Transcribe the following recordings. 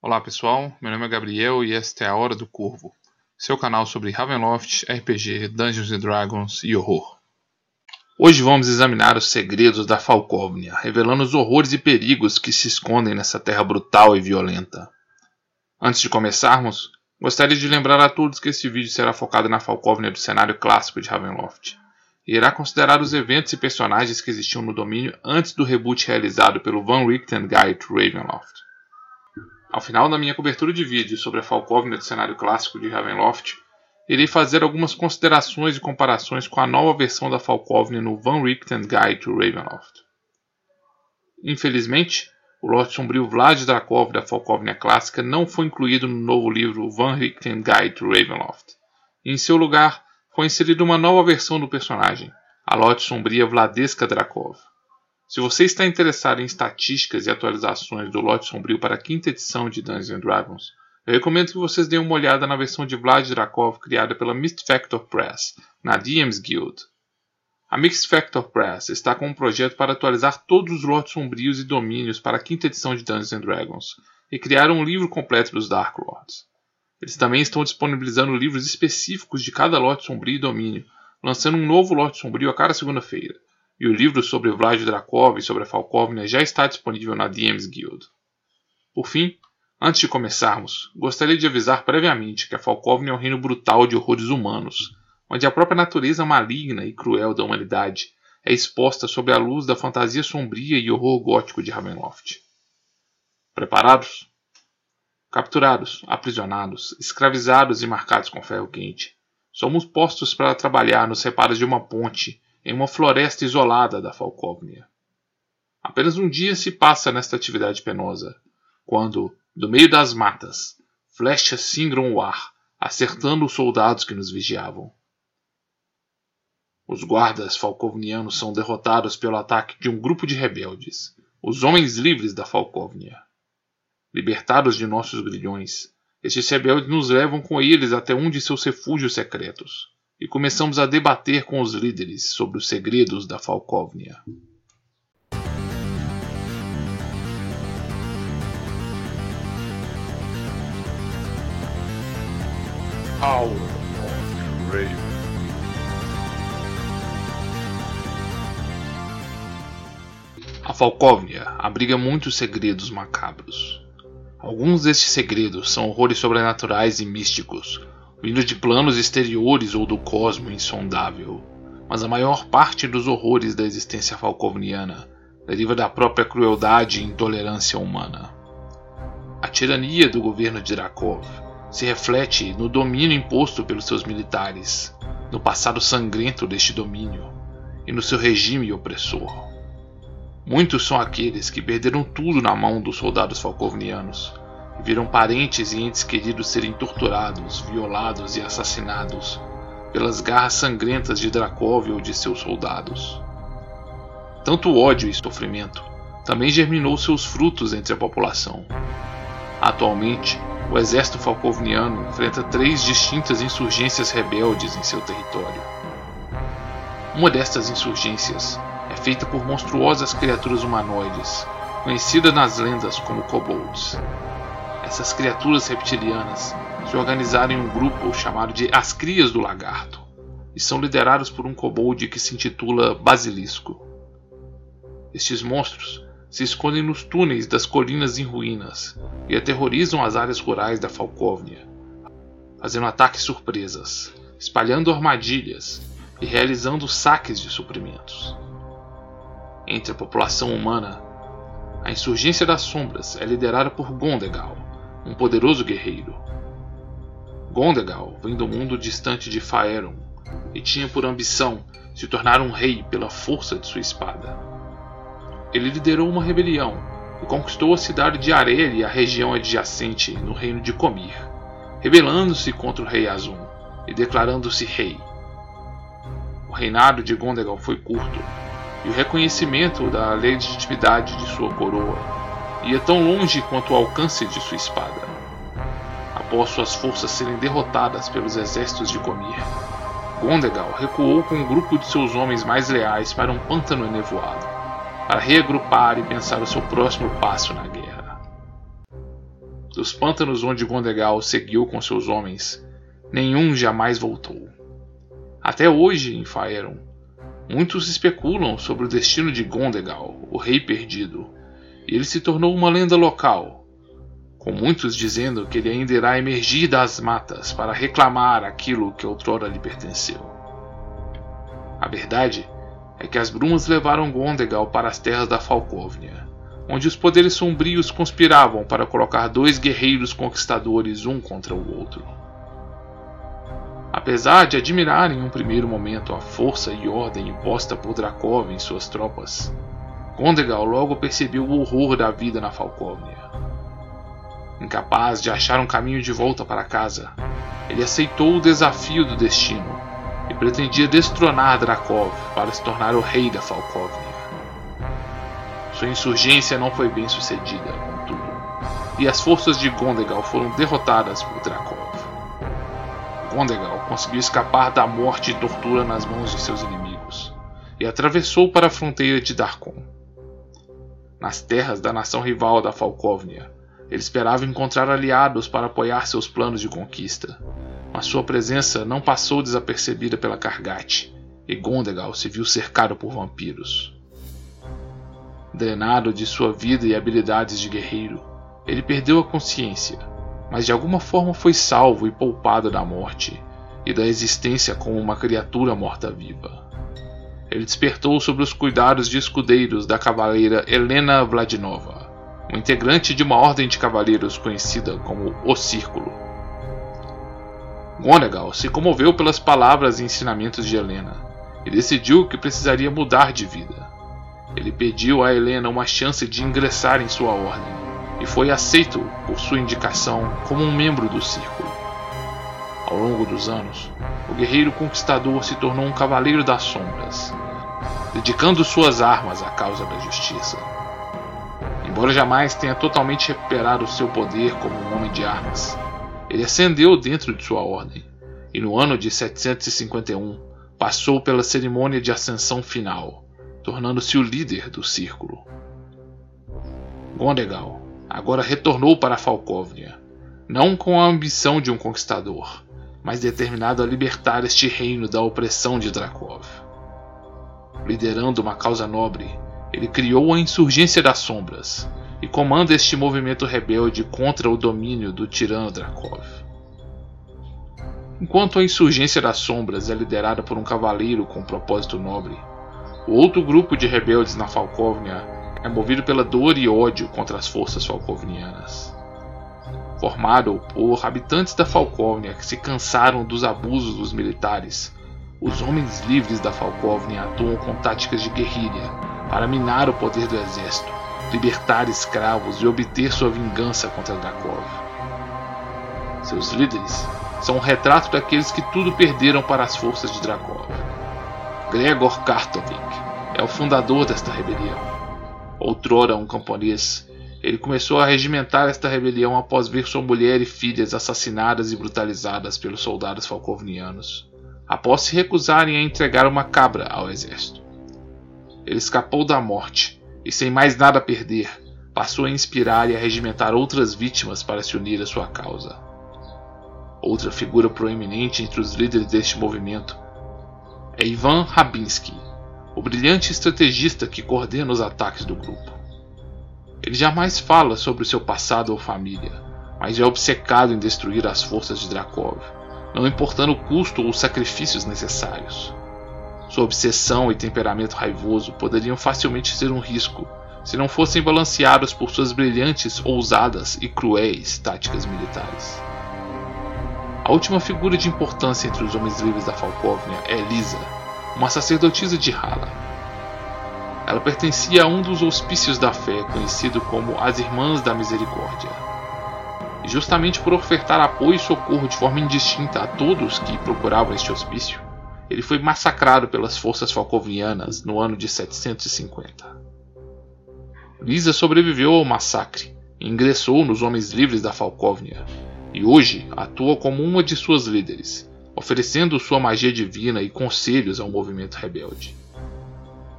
Olá pessoal, meu nome é Gabriel e esta é a Hora do Corvo, seu canal sobre Ravenloft, RPG, Dungeons Dragons e horror. Hoje vamos examinar os segredos da Falcóvnia, revelando os horrores e perigos que se escondem nessa terra brutal e violenta. Antes de começarmos, gostaria de lembrar a todos que este vídeo será focado na Falcóvnia do cenário clássico de Ravenloft, e irá considerar os eventos e personagens que existiam no domínio antes do reboot realizado pelo Van Richten Guide to Ravenloft. Ao final da minha cobertura de vídeo sobre a Falkovnia do cenário clássico de Ravenloft, irei fazer algumas considerações e comparações com a nova versão da Falkovnia no Van Richten Guide to Ravenloft. Infelizmente, o Lorde Sombrio Vlad Drakov da Falkovnia clássica não foi incluído no novo livro Van Richten Guide to Ravenloft. E em seu lugar, foi inserida uma nova versão do personagem, a Lorde Sombria Vladeska Drakov. Se você está interessado em estatísticas e atualizações do lote sombrio para a quinta edição de Dungeons Dragons, eu recomendo que vocês deem uma olhada na versão de Vlad Drakov criada pela Mist Factor Press, na DM's Guild. A Mist Factor Press está com um projeto para atualizar todos os lotes sombrios e domínios para a quinta edição de Dungeons Dragons e criar um livro completo dos Dark Lords. Eles também estão disponibilizando livros específicos de cada lote sombrio e domínio, lançando um novo lote sombrio a cada segunda-feira e o livro sobre Vlad Drakov e sobre a Falkovnia já está disponível na DM's Guild. Por fim, antes de começarmos, gostaria de avisar previamente que a Falkovnia é um reino brutal de horrores humanos, onde a própria natureza maligna e cruel da humanidade é exposta sob a luz da fantasia sombria e horror gótico de Ravenloft. Preparados? Capturados, aprisionados, escravizados e marcados com ferro quente, somos postos para trabalhar nos reparos de uma ponte em uma floresta isolada da Falcóvnia. Apenas um dia se passa nesta atividade penosa, quando, do meio das matas, flechas singram o ar, acertando os soldados que nos vigiavam. Os guardas falcovnianos são derrotados pelo ataque de um grupo de rebeldes, os Homens Livres da Falcóvnia. Libertados de nossos grilhões, estes rebeldes nos levam com eles até um de seus refúgios secretos e começamos a debater com os líderes sobre os segredos da Falcóvnia. Hour of Raven. A Falcóvnia abriga muitos segredos macabros. Alguns destes segredos são horrores sobrenaturais e místicos, vindo de planos exteriores ou do cosmo insondável, mas a maior parte dos horrores da existência falcovniana deriva da própria crueldade e intolerância humana. A tirania do governo de Drakov se reflete no domínio imposto pelos seus militares, no passado sangrento deste domínio e no seu regime opressor. Muitos são aqueles que perderam tudo na mão dos soldados falcovnianos viram parentes e entes queridos serem torturados, violados e assassinados pelas garras sangrentas de Dracov ou de seus soldados. Tanto ódio e sofrimento também germinou seus frutos entre a população. Atualmente, o exército falcovniano enfrenta três distintas insurgências rebeldes em seu território. Uma destas insurgências é feita por monstruosas criaturas humanoides, conhecidas nas lendas como kobolds, essas criaturas reptilianas se organizaram em um grupo chamado de As Crias do Lagarto e são liderados por um kobold que se intitula Basilisco. Estes monstros se escondem nos túneis das colinas em ruínas e aterrorizam as áreas rurais da Falcóvnia, fazendo ataques surpresas, espalhando armadilhas e realizando saques de suprimentos. Entre a população humana, a insurgência das sombras é liderada por Gondegal, um poderoso guerreiro. Gondegal vem do mundo distante de Faerun e tinha por ambição se tornar um rei pela força de sua espada. Ele liderou uma rebelião e conquistou a cidade de Arel e a região adjacente no reino de Comir, rebelando-se contra o rei Azum e declarando-se rei. O reinado de Gondegal foi curto e o reconhecimento da legitimidade de sua coroa ia tão longe quanto o alcance de sua espada. Após suas forças serem derrotadas pelos exércitos de Comir, Gondegal recuou com um grupo de seus homens mais leais para um pântano enevoado, para reagrupar e pensar o seu próximo passo na guerra. dos pântanos onde Gondegal seguiu com seus homens, nenhum jamais voltou. Até hoje, em Faeron, muitos especulam sobre o destino de Gondegal, o rei perdido, ele se tornou uma lenda local, com muitos dizendo que ele ainda irá emergir das matas para reclamar aquilo que outrora lhe pertenceu. A verdade é que as brumas levaram Gondegal para as terras da Falcóvnia, onde os poderes sombrios conspiravam para colocar dois guerreiros conquistadores um contra o outro. Apesar de admirar em um primeiro momento a força e ordem imposta por Dracov em suas tropas, Gondegal logo percebeu o horror da vida na Falcóvnia. Incapaz de achar um caminho de volta para casa, ele aceitou o desafio do destino e pretendia destronar Drakov para se tornar o rei da Falcóvnia. Sua insurgência não foi bem sucedida, contudo, e as forças de Gondegal foram derrotadas por Drakov. Gondegal conseguiu escapar da morte e tortura nas mãos de seus inimigos e atravessou para a fronteira de Darkon. Nas terras da nação rival da Falcóvnia, ele esperava encontrar aliados para apoiar seus planos de conquista, mas sua presença não passou desapercebida pela Kargat, e Gondegal se viu cercado por vampiros. Drenado de sua vida e habilidades de guerreiro, ele perdeu a consciência, mas de alguma forma foi salvo e poupado da morte e da existência como uma criatura morta-viva. Ele despertou sob os cuidados de escudeiros da cavaleira Helena Vladinova, um integrante de uma ordem de cavaleiros conhecida como O Círculo. Gonegal se comoveu pelas palavras e ensinamentos de Helena e decidiu que precisaria mudar de vida. Ele pediu a Helena uma chance de ingressar em sua ordem e foi aceito por sua indicação como um membro do círculo. Ao longo dos anos, o guerreiro conquistador se tornou um cavaleiro das sombras, dedicando suas armas à causa da justiça. Embora jamais tenha totalmente recuperado seu poder como um homem de armas, ele ascendeu dentro de sua ordem e no ano de 751 passou pela cerimônia de ascensão final tornando-se o líder do círculo. Gondegal agora retornou para Falcóvnia, não com a ambição de um conquistador, mas determinado a libertar este reino da opressão de Drakov. Liderando uma causa nobre, ele criou a Insurgência das Sombras e comanda este movimento rebelde contra o domínio do tirano Drakov. Enquanto a Insurgência das Sombras é liderada por um cavaleiro com propósito nobre, o outro grupo de rebeldes na Falcóvnia é movido pela dor e ódio contra as forças falcovnianas. Formado por habitantes da Falcóvnia que se cansaram dos abusos dos militares, os homens livres da Falcóvnia atuam com táticas de guerrilha para minar o poder do exército, libertar escravos e obter sua vingança contra Drakov. Seus líderes são um retrato daqueles que tudo perderam para as forças de Drakov. Gregor Kartovik é o fundador desta rebelião. Outrora um camponês, ele começou a regimentar esta rebelião após ver sua mulher e filhas assassinadas e brutalizadas pelos soldados falcovnianos, após se recusarem a entregar uma cabra ao exército. Ele escapou da morte e, sem mais nada a perder, passou a inspirar e a regimentar outras vítimas para se unir à sua causa. Outra figura proeminente entre os líderes deste movimento é Ivan Rabinsky, o brilhante estrategista que coordena os ataques do grupo. Ele jamais fala sobre o seu passado ou família, mas é obcecado em destruir as forças de Drakov, não importando o custo ou os sacrifícios necessários. Sua obsessão e temperamento raivoso poderiam facilmente ser um risco se não fossem balanceados por suas brilhantes, ousadas e cruéis táticas militares. A última figura de importância entre os homens livres da Falkovnia é Elisa, uma sacerdotisa de Hala. Ela pertencia a um dos hospícios da fé, conhecido como as Irmãs da Misericórdia. E justamente por ofertar apoio e socorro de forma indistinta a todos que procuravam este hospício, ele foi massacrado pelas forças falcovianas no ano de 750. Lisa sobreviveu ao massacre ingressou nos Homens Livres da Falcóvnia, e hoje atua como uma de suas líderes, oferecendo sua magia divina e conselhos ao movimento rebelde.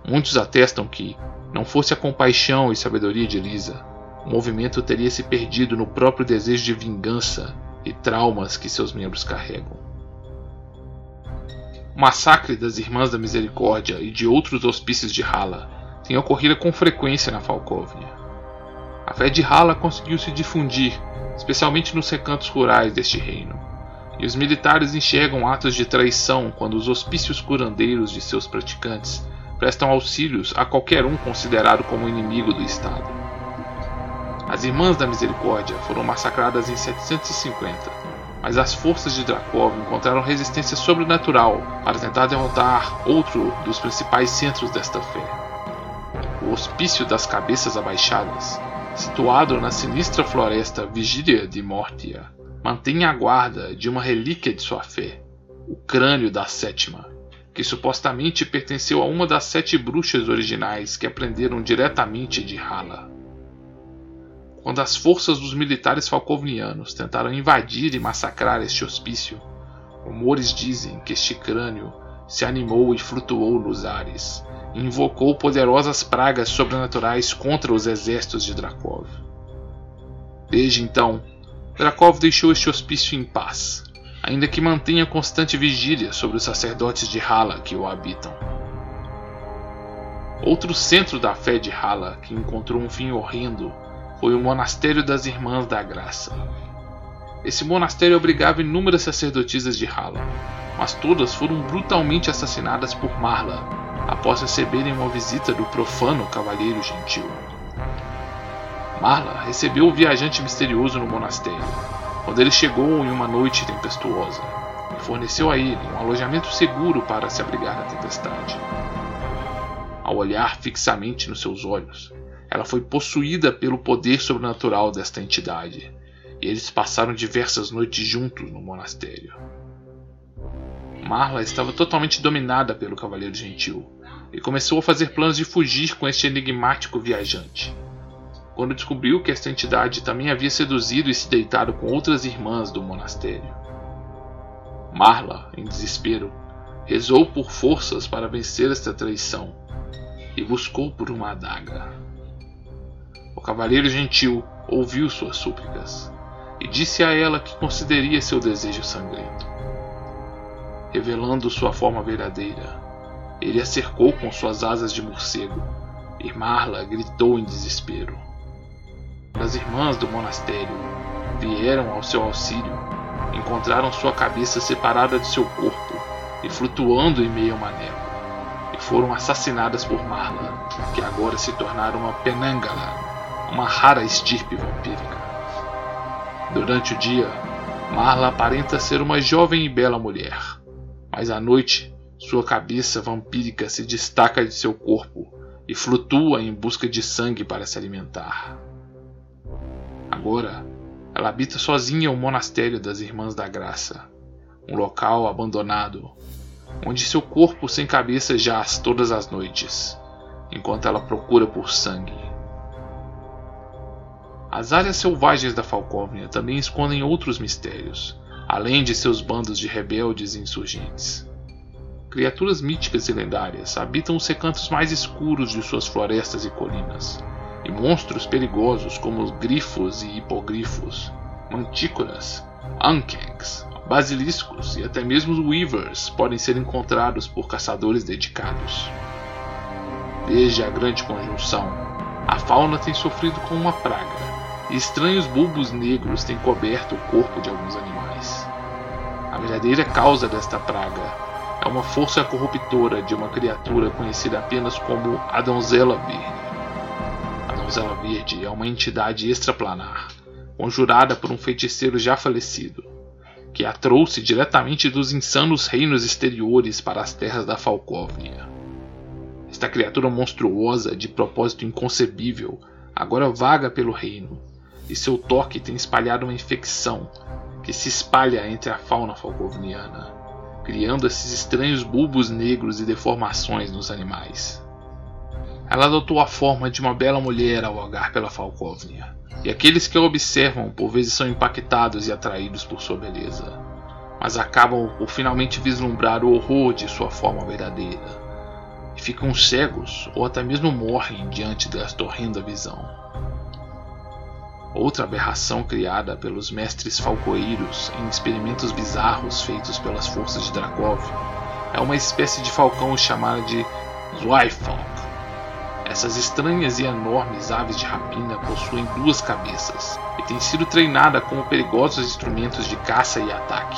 Muitos atestam que, não fosse a compaixão e sabedoria de Lisa, o movimento teria se perdido no próprio desejo de vingança e traumas que seus membros carregam. O massacre das Irmãs da Misericórdia e de outros hospícios de Hala tem ocorrido com frequência na Falcóvnia. A fé de Hala conseguiu se difundir, especialmente nos recantos rurais deste reino, e os militares enxergam atos de traição quando os hospícios curandeiros de seus praticantes prestam auxílios a qualquer um considerado como inimigo do Estado. As Irmãs da Misericórdia foram massacradas em 750, mas as forças de Dracov encontraram resistência sobrenatural para tentar derrotar outro dos principais centros desta fé. O Hospício das Cabeças Abaixadas, situado na sinistra floresta Vigília de Mortia, mantém a guarda de uma relíquia de sua fé, o crânio da Sétima, que supostamente pertenceu a uma das sete bruxas originais que aprenderam diretamente de Hala. Quando as forças dos militares falcovnianos tentaram invadir e massacrar este hospício, rumores dizem que este crânio se animou e flutuou nos ares, e invocou poderosas pragas sobrenaturais contra os exércitos de Drakov. Desde então, Drakov deixou este hospício em paz, ainda que mantenha constante vigília sobre os sacerdotes de Hala que o habitam. Outro centro da fé de Hala que encontrou um fim horrendo foi o Monastério das Irmãs da Graça. Esse monastério obrigava inúmeras sacerdotisas de Hala, mas todas foram brutalmente assassinadas por Marla após receberem uma visita do profano Cavalheiro Gentil. Marla recebeu o viajante misterioso no monastério, quando ele chegou em uma noite tempestuosa, e forneceu a ele um alojamento seguro para se abrigar da tempestade. Ao olhar fixamente nos seus olhos, ela foi possuída pelo poder sobrenatural desta entidade, e eles passaram diversas noites juntos no monastério. Marla estava totalmente dominada pelo Cavaleiro Gentil e começou a fazer planos de fugir com este enigmático viajante. Quando descobriu que esta entidade também havia seduzido e se deitado com outras irmãs do monastério. Marla, em desespero, rezou por forças para vencer esta traição e buscou por uma adaga. O cavaleiro gentil ouviu suas súplicas e disse a ela que concederia seu desejo sangrento. Revelando sua forma verdadeira, ele a cercou com suas asas de morcego e Marla gritou em desespero. As irmãs do monastério vieram ao seu auxílio, encontraram sua cabeça separada de seu corpo e flutuando em meio a uma névoa, e foram assassinadas por Marla, que agora se tornaram uma Penangala, uma rara estirpe vampírica. Durante o dia, Marla aparenta ser uma jovem e bela mulher, mas à noite sua cabeça vampírica se destaca de seu corpo e flutua em busca de sangue para se alimentar. Agora, ela habita sozinha o monastério das Irmãs da Graça, um local abandonado, onde seu corpo sem cabeça jaz todas as noites, enquanto ela procura por sangue. As áreas selvagens da Falcóvnia também escondem outros mistérios, além de seus bandos de rebeldes e insurgentes. Criaturas míticas e lendárias habitam os recantos mais escuros de suas florestas e colinas, e monstros perigosos como os grifos e hipogrifos, mantícoras, ankengs, basiliscos e até mesmo weavers podem ser encontrados por caçadores dedicados. Desde a Grande Conjunção, a fauna tem sofrido com uma praga, e estranhos bulbos negros têm coberto o corpo de alguns animais. A verdadeira causa desta praga é uma força corruptora de uma criatura conhecida apenas como a Donzela Verde. A Donzela Verde é uma entidade extraplanar, conjurada por um feiticeiro já falecido, que a trouxe diretamente dos insanos reinos exteriores para as terras da Falcóvnia. Esta criatura monstruosa, de propósito inconcebível, agora vaga pelo reino e seu toque tem espalhado uma infecção que se espalha entre a fauna falcovniana, criando esses estranhos bulbos negros e deformações nos animais. Ela adotou a forma de uma bela mulher ao vagar pela Falcóvnia, e aqueles que a observam por vezes são impactados e atraídos por sua beleza, mas acabam por finalmente vislumbrar o horror de sua forma verdadeira, e ficam cegos ou até mesmo morrem diante desta horrenda visão. outra aberração criada pelos mestres falcoeiros em experimentos bizarros feitos pelas forças de Drakov, é uma espécie de falcão chamada de Zweifelk. Essas estranhas e enormes aves de rapina possuem duas cabeças e têm sido treinadas como perigosos instrumentos de caça e ataque,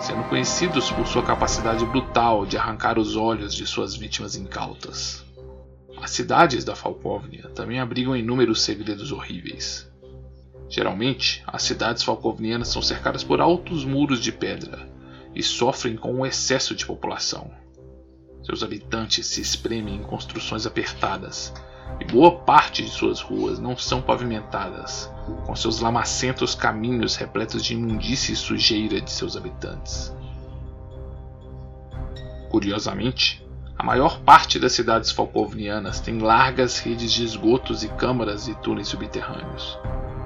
sendo conhecidos por sua capacidade brutal de arrancar os olhos de suas vítimas incautas. As cidades da Falkovnia também abrigam inúmeros segredos horríveis. Geralmente, as cidades falkovnianas são cercadas por altos muros de pedra e sofrem com um excesso de população. Seus habitantes se espremem em construções apertadas e boa parte de suas ruas não são pavimentadas, com seus lamacentos caminhos repletos de imundície e sujeira de seus habitantes. Curiosamente, a maior parte das cidades falkovnianas tem largas redes de esgotos e câmaras e túneis subterrâneos,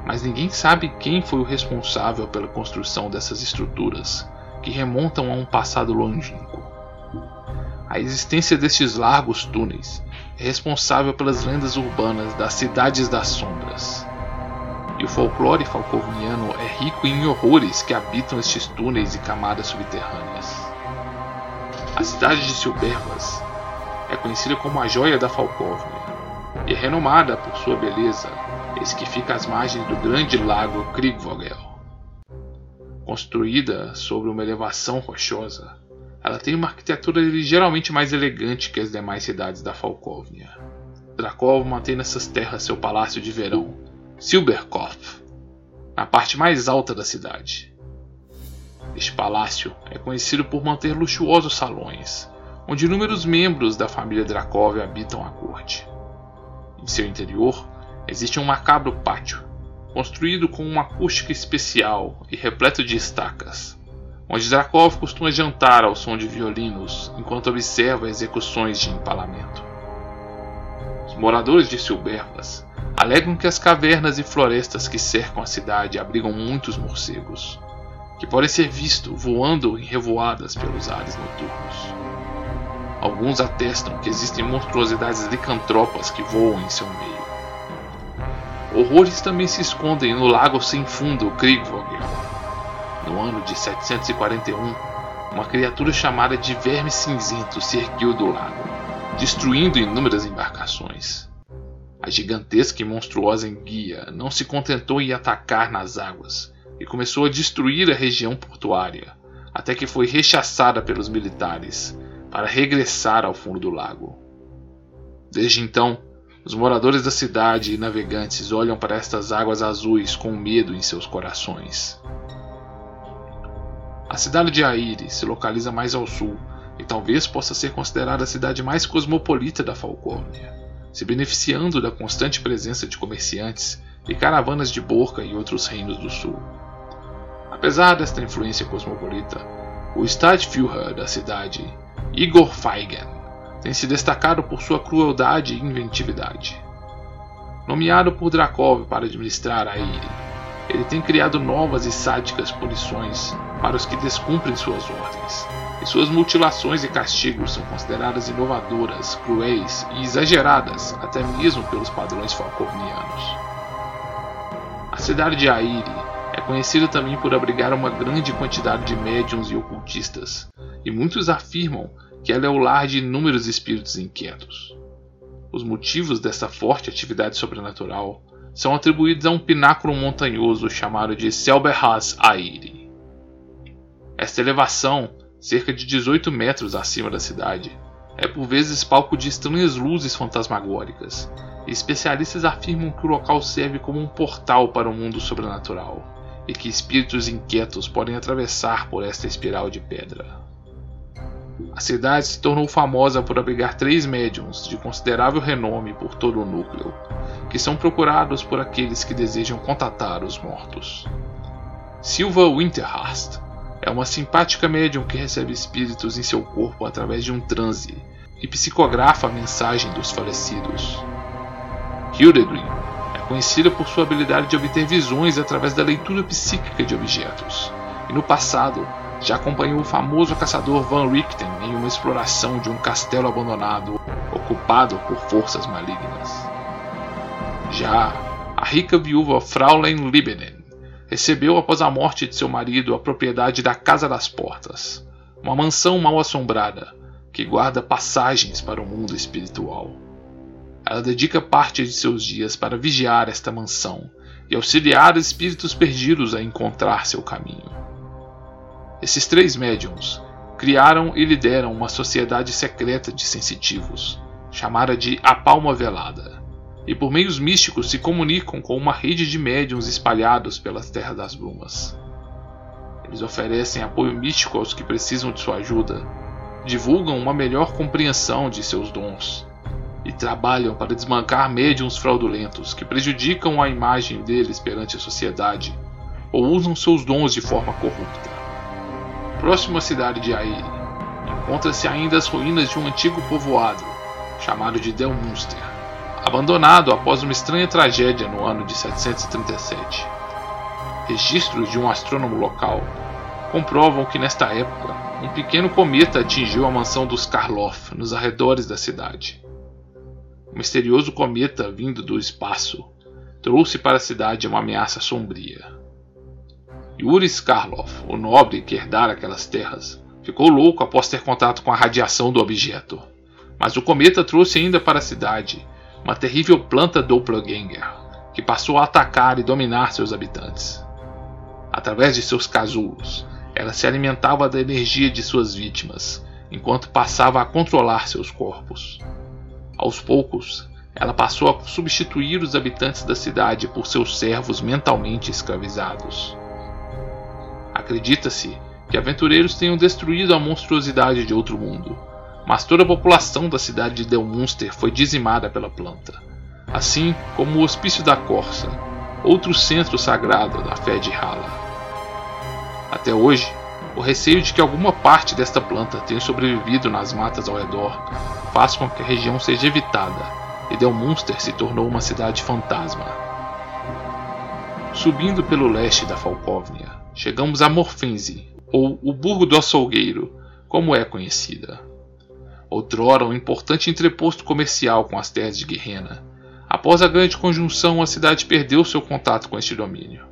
mas ninguém sabe quem foi o responsável pela construção dessas estruturas, que remontam a um passado longínquo. A existência destes largos túneis é responsável pelas lendas urbanas das Cidades das Sombras. E o folclore falkovniano é rico em horrores que habitam estes túneis e camadas subterrâneas. A cidade de Silbervas é conhecida como a Joia da Falkovnia e é renomada por sua beleza eis que fica às margens do grande lago Krigvogel. Construída sobre uma elevação rochosa, ela tem uma arquitetura ligeiramente mais elegante que as demais cidades da Falkovnia. Drakov mantém nessas terras seu palácio de verão, Silberkopf, na parte mais alta da cidade. Este palácio é conhecido por manter luxuosos salões, onde inúmeros membros da família Drakov habitam a corte. Em seu interior, existe um macabro pátio, construído com uma acústica especial e repleto de estacas, onde Drakov costuma jantar ao som de violinos enquanto observa execuções de empalamento. Os moradores de Silbervas alegam que as cavernas e florestas que cercam a cidade abrigam muitos morcegos, que podem ser vistos voando em revoadas pelos ares noturnos. Alguns atestam que existem monstruosidades licantropas que voam em seu meio. Horrores também se escondem no lago sem fundo Krigvogel. No ano de 741, uma criatura chamada de Verme Cinzento se ergueu do lago, destruindo inúmeras embarcações. A gigantesca e monstruosa enguia não se contentou em atacar nas águas e começou a destruir a região portuária, até que foi rechaçada pelos militares para regressar ao fundo do lago. Desde então, os moradores da cidade e navegantes olham para estas águas azuis com medo em seus corações. A cidade de Aire se localiza mais ao sul e talvez possa ser considerada a cidade mais cosmopolita da Falcônia, se beneficiando da constante presença de comerciantes e caravanas de Borca e outros reinos do sul. Apesar desta influência cosmopolita, o Stadtführer da cidade, Igor Feigen, tem se destacado por sua crueldade e inventividade. Nomeado por Drakov para administrar a Eire, ele tem criado novas e sádicas punições para os que descumprem suas ordens, e suas mutilações e castigos são consideradas inovadoras, cruéis e exageradas até mesmo pelos padrões falconianos. A cidade de Aire é conhecida também por abrigar uma grande quantidade de médiums e ocultistas, e muitos afirmam que ela é o lar de inúmeros espíritos inquietos. Os motivos dessa forte atividade sobrenatural são atribuídos a um pináculo montanhoso chamado de Selberhas Aire. Esta elevação, cerca de 18 metros acima da cidade, é por vezes palco de estranhas luzes fantasmagóricas, especialistas afirmam que o local serve como um portal para o mundo sobrenatural, e que espíritos inquietos podem atravessar por esta espiral de pedra. A cidade se tornou famosa por abrigar três médiums de considerável renome por todo o núcleo, que são procurados por aqueles que desejam contatar os mortos. Silva Winterhast é uma simpática médium que recebe espíritos em seu corpo através de um transe e psicografa a mensagem dos falecidos. Hildegrim é conhecida por sua habilidade de obter visões através da leitura psíquica de objetos, e no passado já acompanhou o famoso caçador Van Richten em uma exploração de um castelo abandonado ocupado por forças malignas. Já a rica viúva Fraulein Libenen recebeu após a morte de seu marido a propriedade da Casa das Portas, uma mansão mal assombrada que guarda passagens para o mundo espiritual. Ela dedica parte de seus dias para vigiar esta mansão e auxiliar espíritos perdidos a encontrar seu caminho. Esses três médiums criaram e lideram uma sociedade secreta de sensitivos, chamada de A Palma Velada, e por meios místicos se comunicam com uma rede de médiums espalhados pelas terras das brumas. Eles oferecem apoio místico aos que precisam de sua ajuda, divulgam uma melhor compreensão de seus dons e trabalham para desmancar médiums fraudulentos que prejudicam a imagem deles perante a sociedade ou usam seus dons de forma corrupta. Próximo à cidade de Aire, encontra-se ainda as ruínas de um antigo povoado, chamado de Delmunster, abandonado após uma estranha tragédia no ano de 737. Registros de um astrônomo local comprovam que nesta época um pequeno cometa atingiu a mansão dos Karloff nos arredores da cidade. O misterioso cometa vindo do espaço trouxe para a cidade uma ameaça sombria. Yuri Karloff, o nobre que herdara aquelas terras, ficou louco após ter contato com a radiação do objeto. Mas o cometa trouxe ainda para a cidade uma terrível planta doppelganger, que passou a atacar e dominar seus habitantes. Através de seus casulos, ela se alimentava da energia de suas vítimas, enquanto passava a controlar seus corpos. Aos poucos, ela passou a substituir os habitantes da cidade por seus servos mentalmente escravizados. Acredita-se que aventureiros tenham destruído a monstruosidade de outro mundo, mas toda a população da cidade de Delmunster foi dizimada pela planta, assim como o Hospício da Corsa, outro centro sagrado da fé de Hala. Até hoje, o receio de que alguma parte desta planta tenha sobrevivido nas matas ao redor faz com que a região seja evitada e Delmunster se tornou uma cidade fantasma. Subindo pelo leste da Falcóvnia, chegamos a Morfense, ou o Burgo do Açougueiro, como é conhecida. Outrora um importante entreposto comercial com as terras de Guerrena. Após a grande conjunção, a cidade perdeu seu contato com este domínio.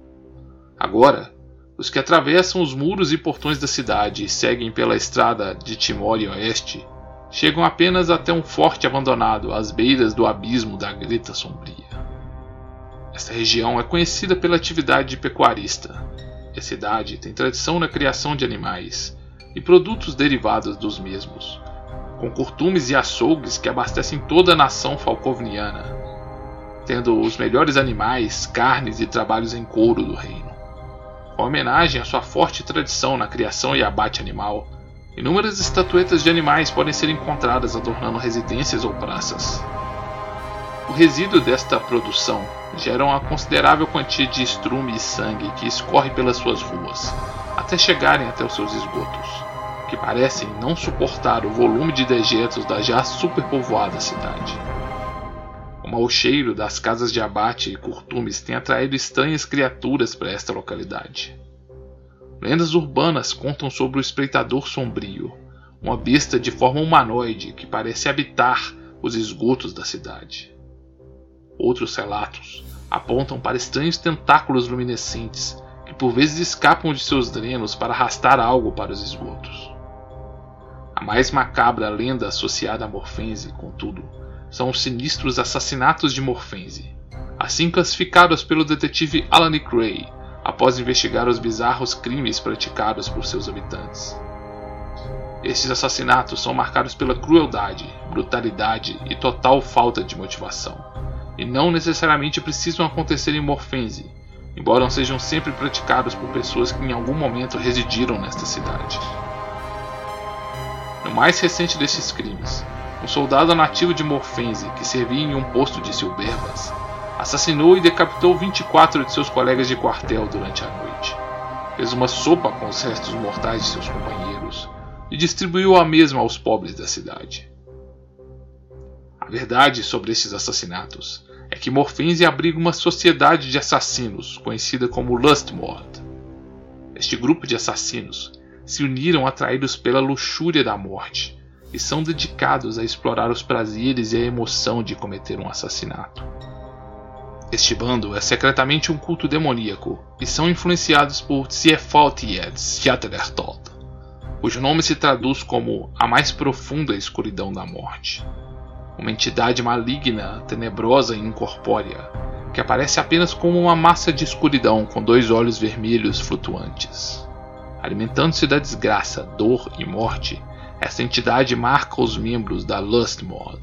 Agora, os que atravessam os muros e portões da cidade e seguem pela estrada de Timor Oeste chegam apenas até um forte abandonado às beiras do abismo da Greta Sombria. Esta região é conhecida pela atividade pecuarista. A cidade tem tradição na criação de animais e produtos derivados dos mesmos, com curtumes e açougues que abastecem toda a nação falcovniana, tendo os melhores animais, carnes e trabalhos em couro do reino. Com homenagem à sua forte tradição na criação e abate animal, inúmeras estatuetas de animais podem ser encontradas adornando residências ou praças. O resíduo desta produção gera uma considerável quantia de estrume e sangue que escorre pelas suas ruas, até chegarem até os seus esgotos, que parecem não suportar o volume de dejetos da já superpovoada cidade. O mau cheiro das casas de abate e curtumes tem atraído estranhas criaturas para esta localidade. Lendas urbanas contam sobre o espreitador sombrio, uma besta de forma humanoide que parece habitar os esgotos da cidade. Outros relatos apontam para estranhos tentáculos luminescentes que por vezes escapam de seus drenos para arrastar algo para os esgotos. A mais macabra lenda associada a Morfense, contudo, são os sinistros assassinatos de Morfense, assim classificados pelo detetive Alan Gray após investigar os bizarros crimes praticados por seus habitantes. Estes assassinatos são marcados pela crueldade, brutalidade e total falta de motivação, e não necessariamente precisam acontecer em Morfense, embora sejam sempre praticados por pessoas que em algum momento residiram nesta cidade. No mais recente destes crimes, um soldado nativo de Morfense que servia em um posto de Silberbas assassinou e decapitou 24 de seus colegas de quartel durante a noite. Fez uma sopa com os restos mortais de seus companheiros e distribuiu a mesma aos pobres da cidade. A verdade sobre esses assassinatos é que Morfense abriga uma sociedade de assassinos conhecida como Lustmord. Este grupo de assassinos se uniram atraídos pela luxúria da morte e são dedicados a explorar os prazeres e a emoção de cometer um assassinato. Este bando é secretamente um culto demoníaco e são influenciados por Siefautied Stjattertod, cujo nome se traduz como a mais profunda escuridão da morte. Uma entidade maligna, tenebrosa e incorpórea, que aparece apenas como uma massa de escuridão com dois olhos vermelhos flutuantes. Alimentando-se da desgraça, dor e morte, essa entidade marca os membros da Lust Mod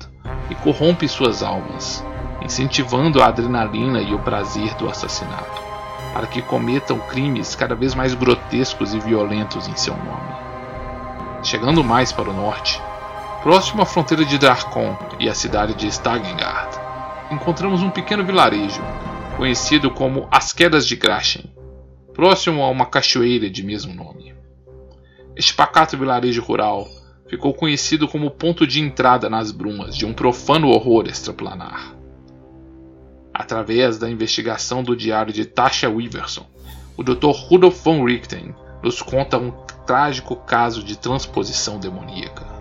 e corrompe suas almas, incentivando a adrenalina e o prazer do assassinato, para que cometam crimes cada vez mais grotescos e violentos em seu nome. Chegando mais para o norte, próximo à fronteira de Darkon e à cidade de Stagengard, encontramos um pequeno vilarejo, conhecido como As Quedas de Grashen, próximo a uma cachoeira de mesmo nome. Este pacato vilarejo rural ficou conhecido como ponto de entrada nas brumas de um profano horror extraplanar através da investigação do diário de Tasha Weaverson. O Dr. Rudolf von Richten nos conta um trágico caso de transposição demoníaca.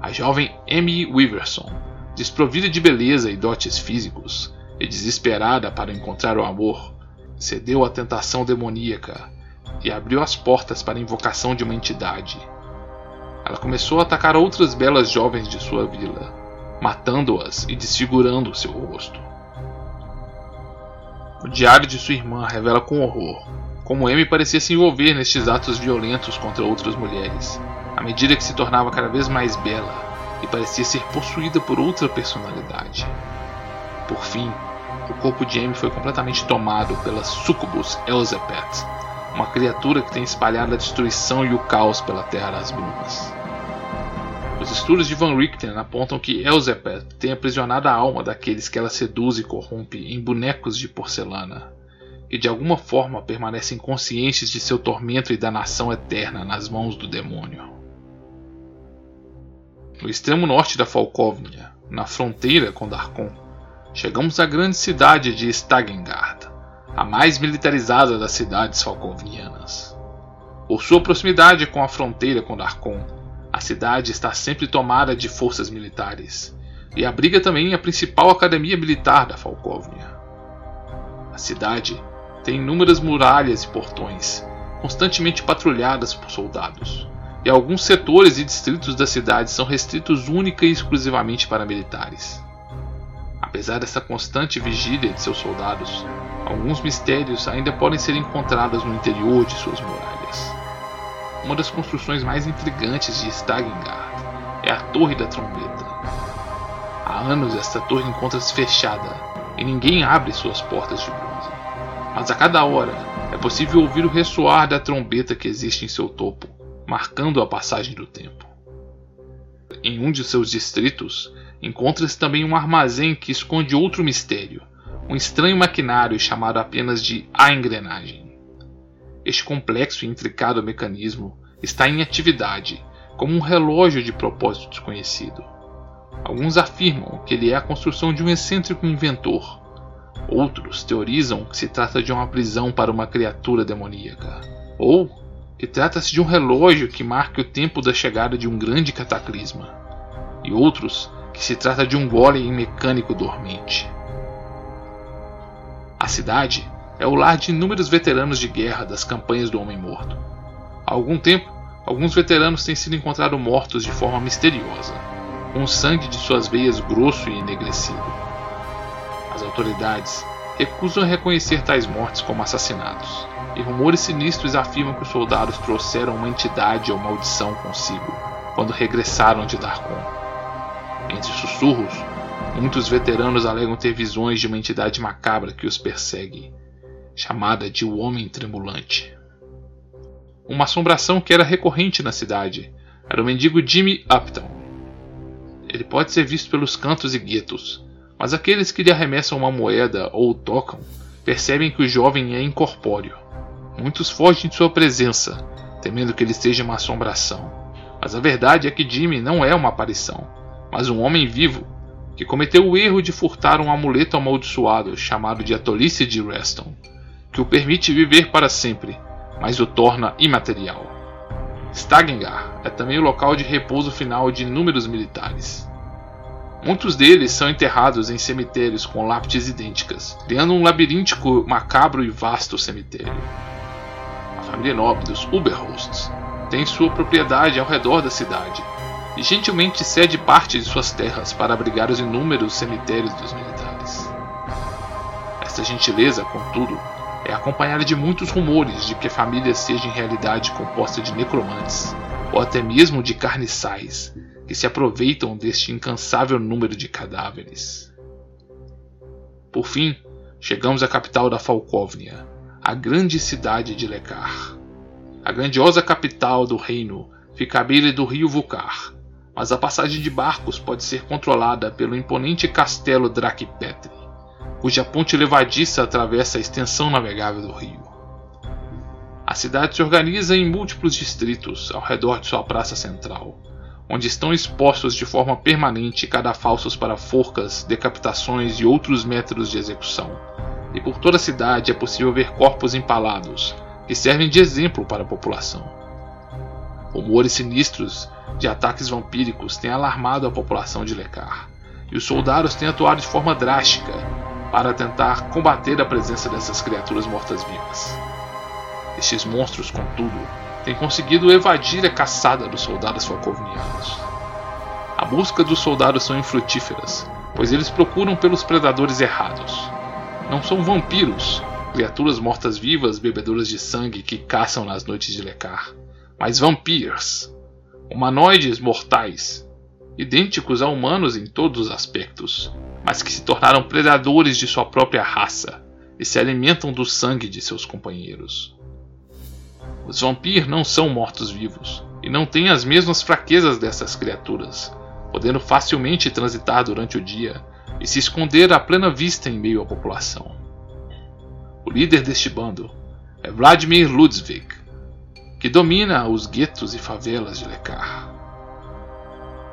A jovem Amy Weaverson, desprovida de beleza e dotes físicos e desesperada para encontrar o amor, cedeu à tentação demoníaca e abriu as portas para a invocação de uma entidade. Ela começou a atacar outras belas jovens de sua vila, matando-as e desfigurando seu rosto. O diário de sua irmã revela com horror como Amy parecia se envolver nestes atos violentos contra outras mulheres, à medida que se tornava cada vez mais bela e parecia ser possuída por outra personalidade. Por fim, o corpo de Amy foi completamente tomado pela Succubus Elzepeth, uma criatura que tem espalhado a destruição e o caos pela Terra das Brumas. Os estudos de Van Richten apontam que Elzepeth tem aprisionado a alma daqueles que ela seduz e corrompe em bonecos de porcelana, que de alguma forma permanecem conscientes de seu tormento e danação eterna nas mãos do demônio. No extremo norte da Falkovnia, na fronteira com Darkon, chegamos à grande cidade de Stagengard, a mais militarizada das cidades falkovnianas. Por sua proximidade com a fronteira com Darkon, a cidade está sempre tomada de forças militares e abriga também a principal academia militar da Falkovnia. A cidade tem inúmeras muralhas e portões, constantemente patrulhadas por soldados, e alguns setores e distritos da cidade são restritos única e exclusivamente para militares. Apesar dessa constante vigília de seus soldados, alguns mistérios ainda podem ser encontrados no interior de suas muralhas. Uma das construções mais intrigantes de Stagengard é a Torre da Trombeta. Há anos esta torre encontra-se fechada e ninguém abre suas portas de bronze. Mas a cada hora é possível ouvir o ressoar da trombeta que existe em seu topo, marcando a passagem do tempo. Em um de seus distritos encontra-se também um armazém que esconde outro mistério, um estranho maquinário chamado apenas de A Engrenagem. Este complexo e intricado mecanismo está em atividade, como um relógio de propósito desconhecido. Alguns afirmam que ele é a construção de um excêntrico inventor. Outros teorizam que se trata de uma prisão para uma criatura demoníaca. Ou que trata-se de um relógio que marque o tempo da chegada de um grande cataclisma. E outros que se trata de um golem mecânico dormente. A cidade é o lar de inúmeros veteranos de guerra das campanhas do Homem Morto. Há algum tempo, alguns veteranos têm sido encontrados mortos de forma misteriosa, com o sangue de suas veias grosso e enegrecido. As autoridades recusam reconhecer tais mortes como assassinatos, e rumores sinistros afirmam que os soldados trouxeram uma entidade ou maldição consigo quando regressaram de Darkon. Entre sussurros, muitos veteranos alegam ter visões de uma entidade macabra que os persegue chamada de O Homem Tremulante. Uma assombração que era recorrente na cidade era o mendigo Jimmy Upton. Ele pode ser visto pelos cantos e guetos, mas aqueles que lhe arremessam uma moeda ou o tocam percebem que o jovem é incorpóreo. Muitos fogem de sua presença, temendo que ele seja uma assombração. Mas a verdade é que Jimmy não é uma aparição, mas um homem vivo que cometeu o erro de furtar um amuleto amaldiçoado chamado de Atolice de Reston que o permite viver para sempre, mas o torna imaterial. Stagengar é também o local de repouso final de inúmeros militares. Muitos deles são enterrados em cemitérios com lápides idênticas, criando um labiríntico, macabro e vasto cemitério. A família nobre dos Uberhosts tem sua propriedade ao redor da cidade e gentilmente cede parte de suas terras para abrigar os inúmeros cemitérios dos militares. Esta gentileza, contudo, é acompanhada de muitos rumores de que a família seja em realidade composta de necromantes, ou até mesmo de carniçais, que se aproveitam deste incansável número de cadáveres. Por fim, chegamos à capital da Falcóvnia, a grande cidade de Lekar. A grandiosa capital do reino fica à beira do rio Vukar, mas a passagem de barcos pode ser controlada pelo imponente castelo Drakipetri, cuja ponte levadiça atravessa a extensão navegável do rio. A cidade se organiza em múltiplos distritos ao redor de sua praça central, onde estão expostos de forma permanente cadafalsos para forcas, decapitações e outros métodos de execução. E por toda a cidade é possível ver corpos empalados, que servem de exemplo para a população. Rumores sinistros de ataques vampíricos têm alarmado a população de Lekar, e os soldados têm atuado de forma drástica para tentar combater a presença dessas criaturas mortas-vivas. Estes monstros, contudo, tem conseguido evadir a caçada dos soldados falcovnianos. A busca dos soldados são infrutíferas, pois eles procuram pelos predadores errados. Não são vampiros, criaturas mortas-vivas bebedoras de sangue que caçam nas noites de Lekar, mas vampiros, humanoides mortais, idênticos a humanos em todos os aspectos, mas que se tornaram predadores de sua própria raça e se alimentam do sangue de seus companheiros. Os vampiros não são mortos-vivos e não têm as mesmas fraquezas dessas criaturas, podendo facilmente transitar durante o dia e se esconder à plena vista em meio à população. O líder deste bando é Vladimir Ludwig, que domina os guetos e favelas de Lekar.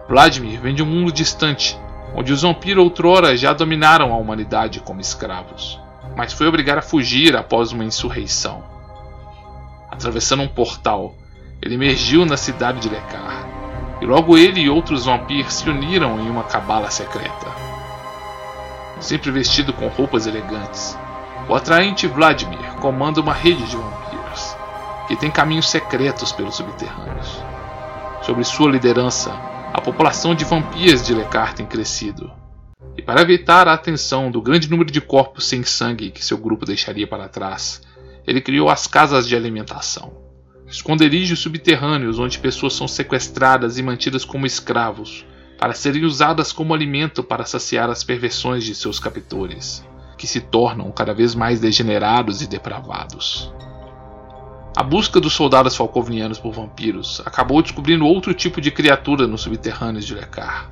Vladimir vem de um mundo distante, onde os vampiros outrora já dominaram a humanidade como escravos, mas foi obrigado a fugir após uma insurreição atravessando um portal. Ele emergiu na cidade de Lekar, e logo ele e outros vampiros se uniram em uma cabala secreta. Sempre vestido com roupas elegantes, o atraente Vladimir comanda uma rede de vampiros, que tem caminhos secretos pelos subterrâneos. Sob sua liderança, a população de vampiros de Lekar tem crescido. E para evitar a atenção do grande número de corpos sem sangue que seu grupo deixaria para trás, ele criou as casas de alimentação, esconderijos subterrâneos onde pessoas são sequestradas e mantidas como escravos, para serem usadas como alimento para saciar as perversões de seus captores, que se tornam cada vez mais degenerados e depravados. A busca dos soldados falcovnianos por vampiros acabou descobrindo outro tipo de criatura nos subterrâneos de Lekar.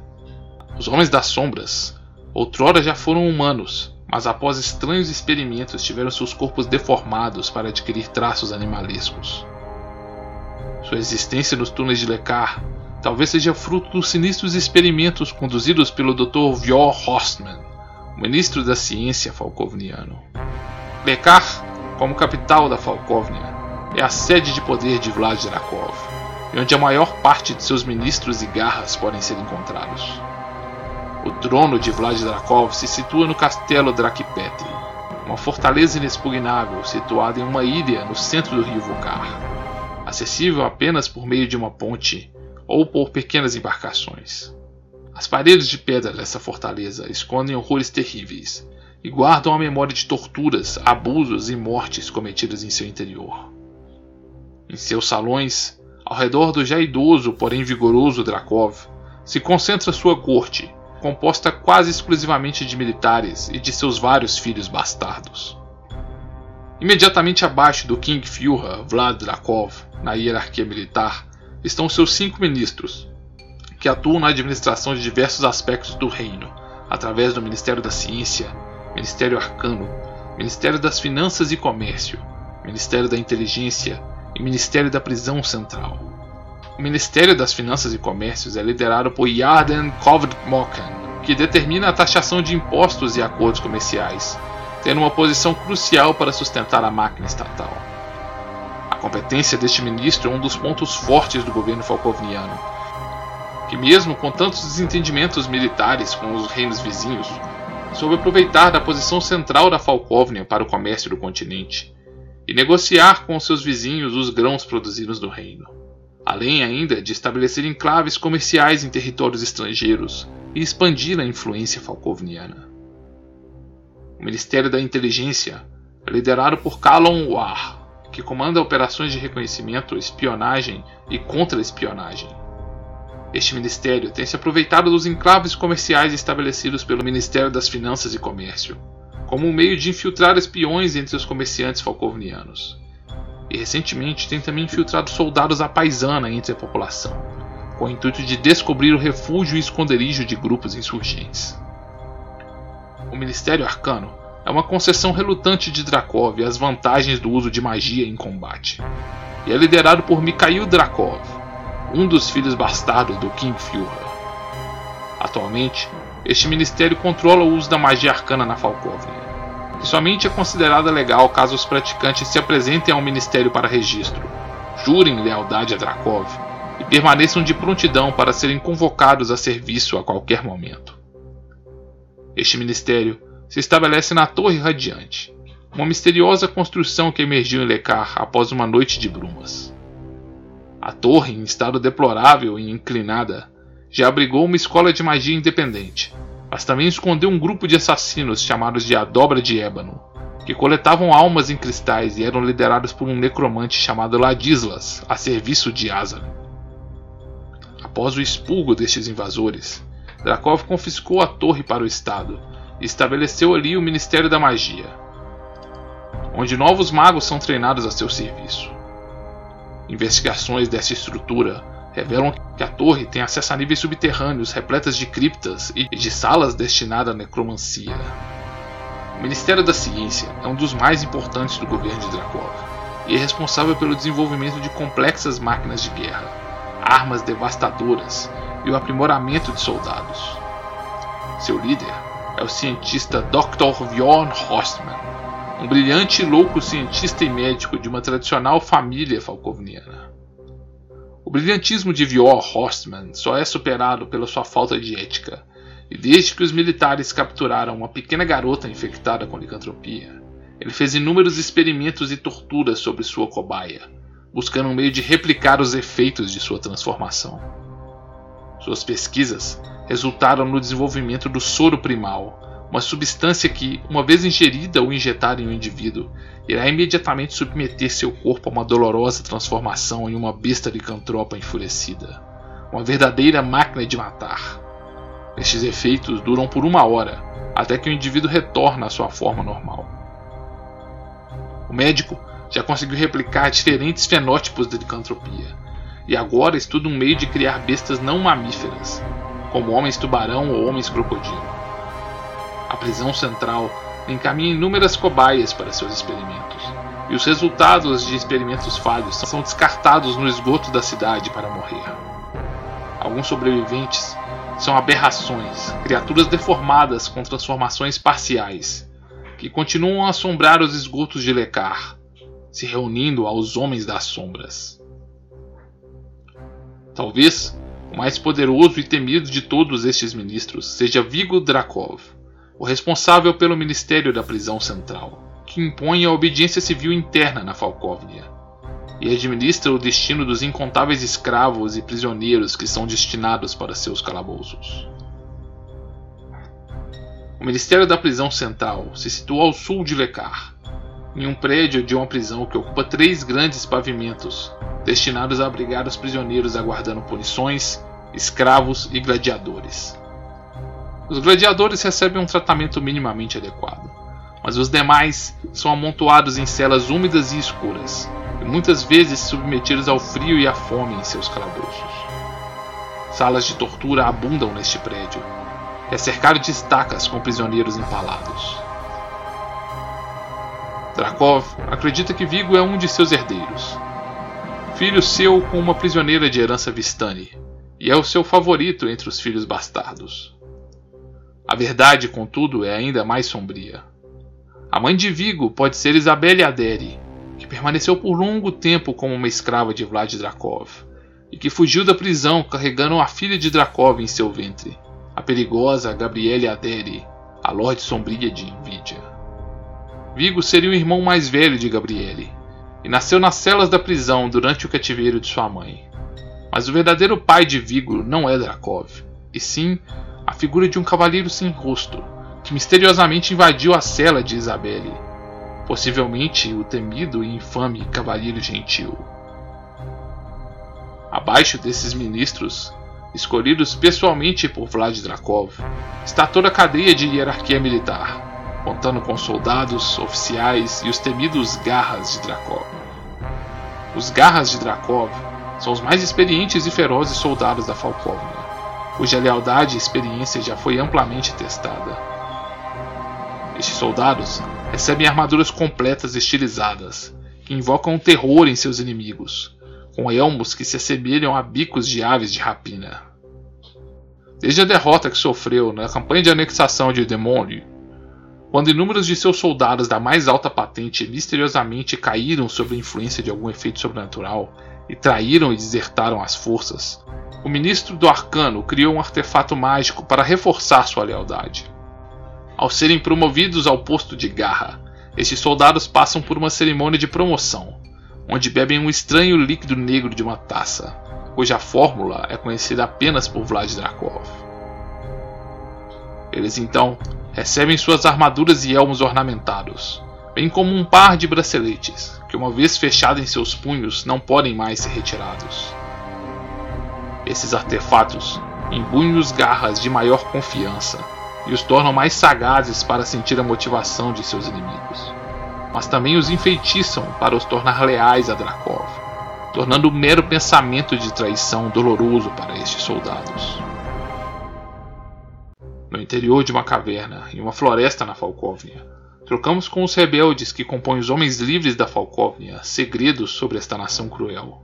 Os Homens das Sombras, outrora já foram humanos, mas após estranhos experimentos tiveram seus corpos deformados para adquirir traços animalescos. Sua existência nos túneis de Lekar talvez seja fruto dos sinistros experimentos conduzidos pelo Dr. Vjor Horstman, ministro da ciência falcovniano. Lekar, como capital da Falkovnia, é a sede de poder de Vlad Drakov, e onde a maior parte de seus ministros e garras podem ser encontrados. O trono de Vlad Drakov se situa no castelo Drakipetri, uma fortaleza inexpugnável situada em uma ilha no centro do rio Vukar, acessível apenas por meio de uma ponte ou por pequenas embarcações. As paredes de pedra dessa fortaleza escondem horrores terríveis e guardam a memória de torturas, abusos e mortes cometidas em seu interior. Em seus salões, ao redor do já idoso, porém vigoroso Drakov, se concentra sua corte, composta quase exclusivamente de militares e de seus vários filhos bastardos. Imediatamente abaixo do King Führer Vlad Drakov, na hierarquia militar, estão seus cinco ministros, que atuam na administração de diversos aspectos do reino, através do Ministério da Ciência, Ministério Arcano, Ministério das Finanças e Comércio, Ministério da Inteligência e Ministério da Prisão Central. O Ministério das Finanças e Comércios é liderado por Yarden Kovdmokan, que determina a taxação de impostos e acordos comerciais, tendo uma posição crucial para sustentar a máquina estatal. A competência deste ministro é um dos pontos fortes do governo falcovniano, que mesmo com tantos desentendimentos militares com os reinos vizinhos, soube aproveitar da posição central da Falcóvnia para o comércio do continente e negociar com seus vizinhos os grãos produzidos no reino, além ainda de estabelecer enclaves comerciais em territórios estrangeiros e expandir a influência falcovniana. O Ministério da Inteligência é liderado por Kalon War, que comanda operações de reconhecimento, espionagem e contra-espionagem. Este ministério tem se aproveitado dos enclaves comerciais estabelecidos pelo Ministério das Finanças e Comércio, como um meio de infiltrar espiões entre os comerciantes falcovnianos. E recentemente tem também infiltrado soldados à paisana entre a população, com o intuito de descobrir o refúgio e esconderijo de grupos insurgentes. O Ministério Arcano é uma concessão relutante de Drakov às vantagens do uso de magia em combate, e é liderado por Mikhail Drakov, um dos filhos bastardos do King Führer. Atualmente, este ministério controla o uso da magia arcana na Falkovnia, que somente é considerada legal caso os praticantes se apresentem ao ministério para registro, jurem lealdade a Drakov e permaneçam de prontidão para serem convocados a serviço a qualquer momento. Este ministério se estabelece na Torre Radiante, uma misteriosa construção que emergiu em Lecar após uma noite de brumas. A torre, em estado deplorável e inclinada, já abrigou uma escola de magia independente, mas também escondeu um grupo de assassinos chamados de A Dobra de Ébano, que coletavam almas em cristais e eram liderados por um necromante chamado Ladislas, a serviço de Azar. Após o expurgo destes invasores, Drakov confiscou a torre para o Estado e estabeleceu ali o Ministério da Magia, onde novos magos são treinados a seu serviço. Investigações dessa estrutura revelam que a torre tem acesso a níveis subterrâneos repletas de criptas e de salas destinadas à necromancia. O Ministério da Ciência é um dos mais importantes do governo de Drakov e é responsável pelo desenvolvimento de complexas máquinas de guerra, armas devastadoras e o aprimoramento de soldados. Seu líder é o cientista Dr. Bjorn Horstmann, um brilhante e louco cientista e médico de uma tradicional família falcovniana. Brilhantismo de Vior Horstman só é superado pela sua falta de ética, e desde que os militares capturaram uma pequena garota infectada com licantropia, ele fez inúmeros experimentos e torturas sobre sua cobaia, buscando um meio de replicar os efeitos de sua transformação. Suas pesquisas resultaram no desenvolvimento do soro primal, uma substância que, uma vez ingerida ou injetada em um indivíduo, irá imediatamente submeter seu corpo a uma dolorosa transformação em uma besta licantropa enfurecida, uma verdadeira máquina de matar. Estes efeitos duram por uma hora, até que o indivíduo retorna à sua forma normal. O médico já conseguiu replicar diferentes fenótipos de licantropia, e agora estuda um meio de criar bestas não mamíferas, como homens tubarão ou homens crocodilo a prisão central encaminha inúmeras cobaias para seus experimentos, e os resultados de experimentos falhos são descartados no esgoto da cidade para morrer. Alguns sobreviventes são aberrações, criaturas deformadas com transformações parciais, que continuam a assombrar os esgotos de Lecar, se reunindo aos Homens das Sombras. Talvez o mais poderoso e temido de todos estes ministros seja Vigo Drakov, o responsável pelo Ministério da Prisão Central, que impõe a obediência civil interna na Falcóvnia e administra o destino dos incontáveis escravos e prisioneiros que são destinados para seus calabouços. O Ministério da Prisão Central se situa ao sul de Lecar, em um prédio de uma prisão que ocupa três grandes pavimentos, destinados a abrigar os prisioneiros aguardando punições, escravos e gladiadores. Os gladiadores recebem um tratamento minimamente adequado, mas os demais são amontoados em celas úmidas e escuras, e muitas vezes submetidos ao frio e à fome em seus calabouços. Salas de tortura abundam neste prédio, é cercado de estacas com prisioneiros empalados. Drakov acredita que Vigo é um de seus herdeiros, filho seu com uma prisioneira de herança Vistani, e é o seu favorito entre os filhos bastardos. A verdade, contudo, é ainda mais sombria. A mãe de Vigo pode ser Isabelle Aderi, que permaneceu por longo tempo como uma escrava de Vlad Drakov, e que fugiu da prisão carregando a filha de Drakov em seu ventre, a perigosa Gabriele Adere, a Lorde Sombria de Nvidia. Vigo seria o irmão mais velho de Gabriele, e nasceu nas celas da prisão durante o cativeiro de sua mãe. Mas o verdadeiro pai de Vigo não é Drakov, e sim a figura de um cavaleiro sem rosto, que misteriosamente invadiu a cela de Isabelle, possivelmente o temido e infame Cavaleiro Gentil. Abaixo desses ministros, escolhidos pessoalmente por Vlad Drakov, está toda a cadeia de hierarquia militar, contando com soldados, oficiais e os temidos Garras de Drakov. Os Garras de Drakov são os mais experientes e ferozes soldados da Falkovnia, cuja lealdade e experiência já foi amplamente testada. Estes soldados recebem armaduras completas estilizadas, que invocam terror em seus inimigos, com elmos que se assemelham a bicos de aves de rapina. Desde a derrota que sofreu na campanha de anexação de Demônio, quando inúmeros de seus soldados da mais alta patente misteriosamente caíram sob a influência de algum efeito sobrenatural e traíram e desertaram as forças, o ministro do Arcano criou um artefato mágico para reforçar sua lealdade. Ao serem promovidos ao posto de garra, estes soldados passam por uma cerimônia de promoção, onde bebem um estranho líquido negro de uma taça, cuja fórmula é conhecida apenas por Vlad Drakov. Eles então recebem suas armaduras e elmos ornamentados, bem como um par de braceletes, que uma vez fechados em seus punhos não podem mais ser retirados. Esses artefatos imbuem os garras de maior confiança e os tornam mais sagazes para sentir a motivação de seus inimigos mas também os enfeitiçam para os tornar leais a Drakov, tornando o mero pensamento de traição doloroso para estes soldados. No interior de uma caverna, em uma floresta na Falkovnia, trocamos com os rebeldes que compõem os homens livres da Falkovnia segredos sobre esta nação cruel.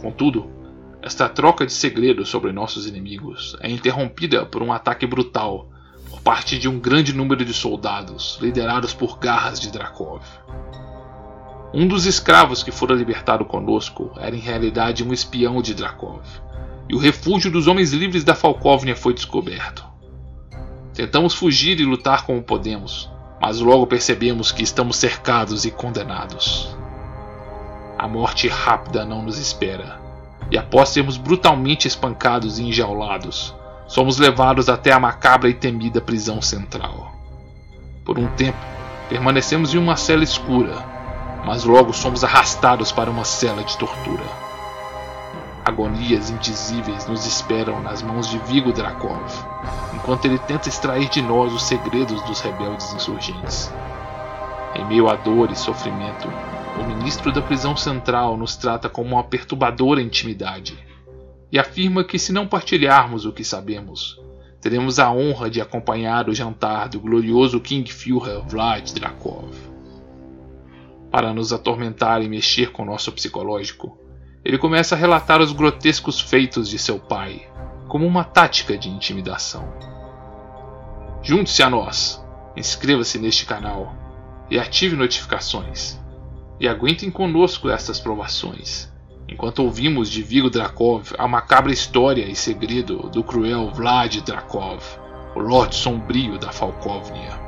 Contudo, esta troca de segredos sobre nossos inimigos é interrompida por um ataque brutal por parte de um grande número de soldados, liderados por garras de Drakov. Um dos escravos que fora libertado conosco era em realidade um espião de Drakov, e o refúgio dos homens livres da Falkovnia foi descoberto. Tentamos fugir e lutar como podemos, mas logo percebemos que estamos cercados e condenados. A morte rápida não nos espera, e após sermos brutalmente espancados e enjaulados, somos levados até a macabra e temida prisão central. Por um tempo, permanecemos em uma cela escura, mas logo somos arrastados para uma cela de tortura. Agonias indizíveis nos esperam nas mãos de Vigo Drakov, enquanto ele tenta extrair de nós os segredos dos rebeldes insurgentes. Em meio a dor e sofrimento, o ministro da prisão central nos trata como uma perturbadora intimidade e afirma que, se não partilharmos o que sabemos, teremos a honra de acompanhar o jantar do glorioso King Führer Vlad Drakov. Para nos atormentar e mexer com nosso psicológico, ele começa a relatar os grotescos feitos de seu pai, como uma tática de intimidação. Junte-se a nós, inscreva-se neste canal e ative notificações. E aguentem conosco estas provações enquanto ouvimos de Vigo Drakov a macabra história e segredo do cruel Vlad Drakov, o Lorde Sombrio da Falkovnia.